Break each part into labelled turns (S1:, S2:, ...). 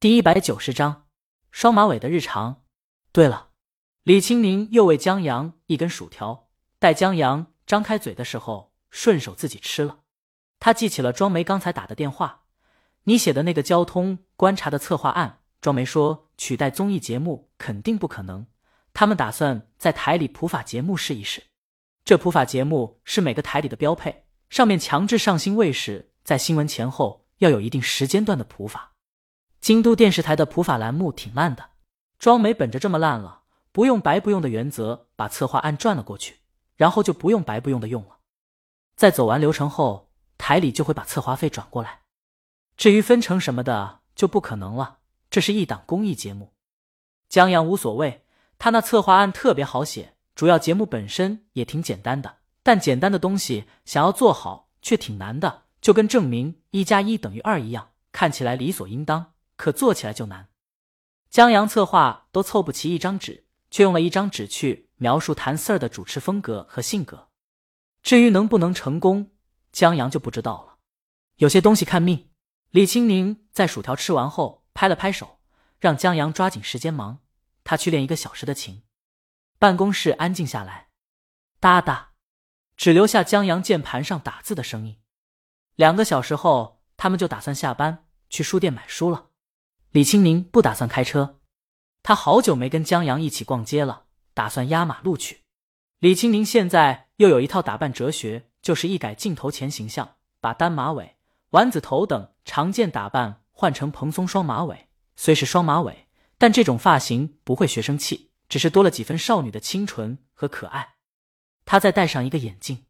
S1: 第一百九十章双马尾的日常。对了，李青宁又喂江阳一根薯条，待江阳张开嘴的时候，顺手自己吃了。他记起了庄梅刚才打的电话：“你写的那个交通观察的策划案。”庄梅说：“取代综艺节目肯定不可能，他们打算在台里普法节目试一试。这普法节目是每个台里的标配，上面强制上新卫视在新闻前后要有一定时间段的普法。”京都电视台的普法栏目挺烂的，庄梅本着这么烂了不用白不用的原则，把策划案转了过去，然后就不用白不用的用了。在走完流程后，台里就会把策划费转过来。至于分成什么的，就不可能了。这是一档公益节目，江阳无所谓，他那策划案特别好写，主要节目本身也挺简单的，但简单的东西想要做好却挺难的，就跟证明一加一等于二一样，看起来理所应当。可做起来就难。江阳策划都凑不齐一张纸，却用了一张纸去描述谭四儿的主持风格和性格。至于能不能成功，江阳就不知道了。有些东西看命。李青宁在薯条吃完后拍了拍手，让江阳抓紧时间忙，他去练一个小时的琴。办公室安静下来，哒哒，只留下江阳键盘上打字的声音。两个小时后，他们就打算下班去书店买书了。李青宁不打算开车，他好久没跟江阳一起逛街了，打算压马路去。李青宁现在又有一套打扮哲学，就是一改镜头前形象，把单马尾、丸子头等常见打扮换成蓬松双马尾。虽是双马尾，但这种发型不会学生气，只是多了几分少女的清纯和可爱。他再戴上一个眼镜，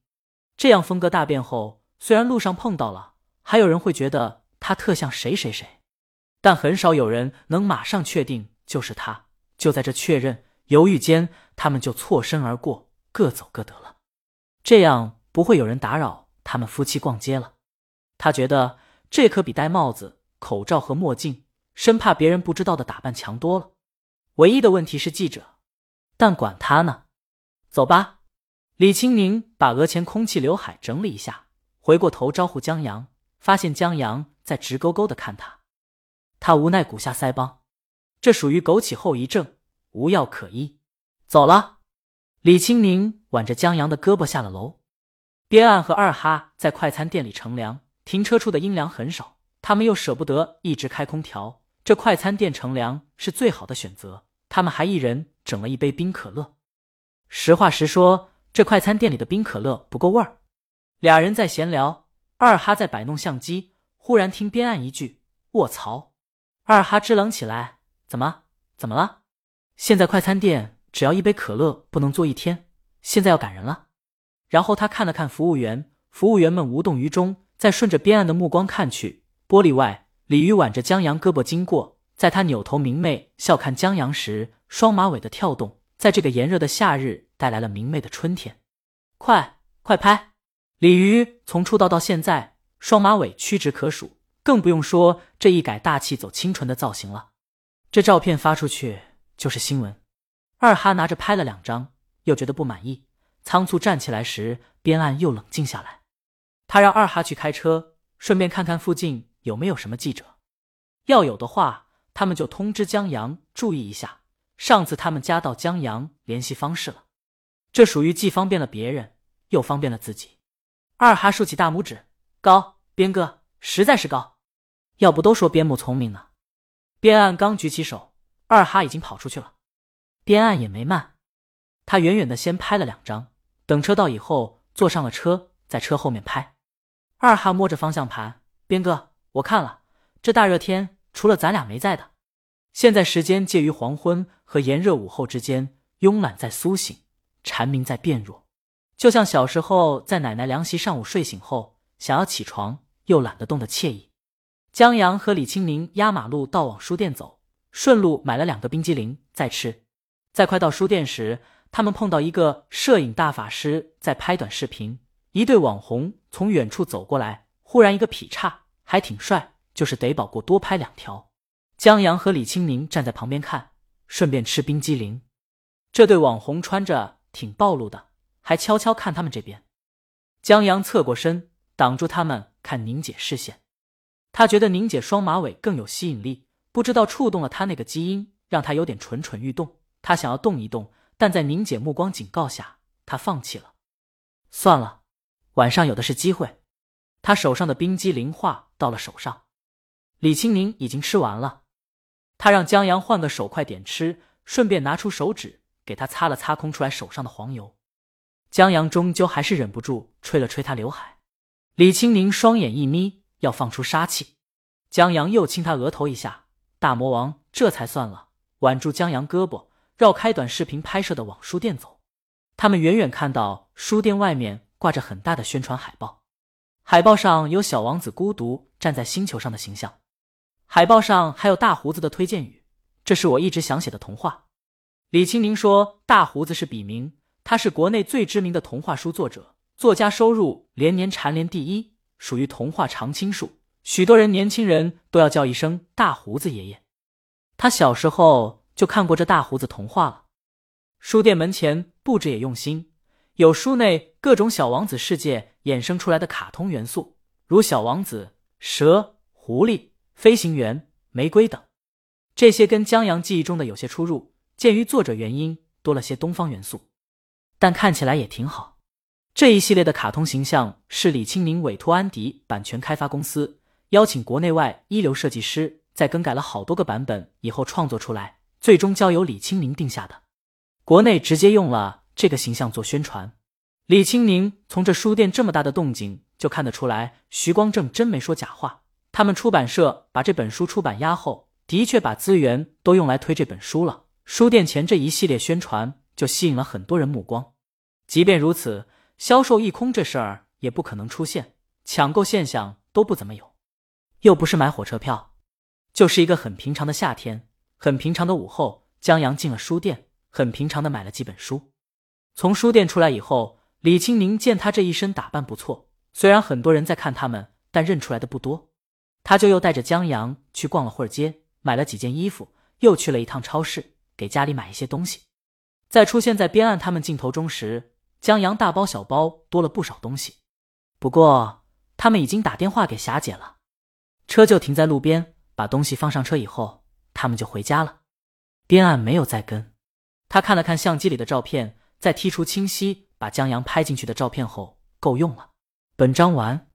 S1: 这样风格大变后，虽然路上碰到了，还有人会觉得他特像谁谁谁。但很少有人能马上确定就是他。就在这确认犹豫间，他们就错身而过，各走各得了。这样不会有人打扰他们夫妻逛街了。他觉得这可比戴帽子、口罩和墨镜，生怕别人不知道的打扮强多了。唯一的问题是记者，但管他呢。走吧。李青宁把额前空气刘海整理一下，回过头招呼江阳，发现江阳在直勾勾的看他。他无奈鼓下腮帮，这属于枸杞后遗症，无药可医。走了，李青宁挽着江阳的胳膊下了楼。边岸和二哈在快餐店里乘凉，停车处的阴凉很少，他们又舍不得一直开空调，这快餐店乘凉是最好的选择。他们还一人整了一杯冰可乐。实话实说，这快餐店里的冰可乐不够味儿。俩人在闲聊，二哈在摆弄相机，忽然听边岸一句：“卧槽！”二哈支棱起来，怎么？怎么了？现在快餐店只要一杯可乐不能做一天，现在要赶人了。然后他看了看服务员，服务员们无动于衷，再顺着边岸的目光看去，玻璃外，李鱼挽着江阳胳膊经过，在他扭头明媚笑看江阳时，双马尾的跳动，在这个炎热的夏日带来了明媚的春天。快快拍！李鱼从出道到现在，双马尾屈指可数。更不用说这一改大气走清纯的造型了，这照片发出去就是新闻。二哈拿着拍了两张，又觉得不满意，仓促站起来时，边岸又冷静下来。他让二哈去开车，顺便看看附近有没有什么记者，要有的话，他们就通知江阳注意一下。上次他们加到江阳联系方式了，这属于既方便了别人，又方便了自己。二哈竖起大拇指，高，边哥实在是高。要不都说边牧聪明呢。边岸刚举起手，二哈已经跑出去了。边岸也没慢，他远远的先拍了两张，等车到以后坐上了车，在车后面拍。二哈摸着方向盘，边哥，我看了，这大热天除了咱俩没在的。现在时间介于黄昏和炎热午后之间，慵懒在苏醒，蝉鸣在变弱，就像小时候在奶奶凉席上午睡醒后想要起床又懒得动的惬意。江阳和李青宁压马路到往书店走，顺路买了两个冰激凌再吃。在快到书店时，他们碰到一个摄影大法师在拍短视频，一对网红从远处走过来，忽然一个劈叉，还挺帅，就是得保过多拍两条。江阳和李青宁站在旁边看，顺便吃冰激凌。这对网红穿着挺暴露的，还悄悄看他们这边。江阳侧过身，挡住他们看宁姐视线。他觉得宁姐双马尾更有吸引力，不知道触动了他那个基因，让他有点蠢蠢欲动。他想要动一动，但在宁姐目光警告下，他放弃了。算了，晚上有的是机会。他手上的冰激凌化到了手上，李青宁已经吃完了。他让江阳换个手快点吃，顺便拿出手指给他擦了擦空出来手上的黄油。江阳终究还是忍不住吹了吹他刘海。李青宁双眼一眯，要放出杀气。江阳又亲他额头一下，大魔王这才算了，挽住江阳胳膊。绕开短视频拍摄的往书店走，他们远远看到书店外面挂着很大的宣传海报，海报上有小王子孤独站在星球上的形象，海报上还有大胡子的推荐语：“这是我一直想写的童话。”李青宁说：“大胡子是笔名，他是国内最知名的童话书作者，作家收入连年蝉联第一，属于童话常青树，许多人年轻人都要叫一声大胡子爷爷。他小时候。”就看过这大胡子童话了。书店门前布置也用心，有书内各种小王子世界衍生出来的卡通元素，如小王子、蛇、狐狸、飞行员、玫瑰等。这些跟江阳记忆中的有些出入，鉴于作者原因，多了些东方元素，但看起来也挺好。这一系列的卡通形象是李清宁委托安迪版权开发公司，邀请国内外一流设计师，在更改了好多个版本以后创作出来。最终交由李清宁定下的，国内直接用了这个形象做宣传。李清宁从这书店这么大的动静就看得出来，徐光正真没说假话。他们出版社把这本书出版压后，的确把资源都用来推这本书了。书店前这一系列宣传就吸引了很多人目光。即便如此，销售一空这事儿也不可能出现，抢购现象都不怎么有。又不是买火车票，就是一个很平常的夏天。很平常的午后，江阳进了书店，很平常的买了几本书。从书店出来以后，李青宁见他这一身打扮不错，虽然很多人在看他们，但认出来的不多。他就又带着江阳去逛了会儿街，买了几件衣服，又去了一趟超市，给家里买一些东西。在出现在边岸他们镜头中时，江阳大包小包多了不少东西。不过他们已经打电话给霞姐了，车就停在路边，把东西放上车以后。他们就回家了，边岸没有再跟。他看了看相机里的照片，在剔除清晰把江阳拍进去的照片后，够用了。本章完。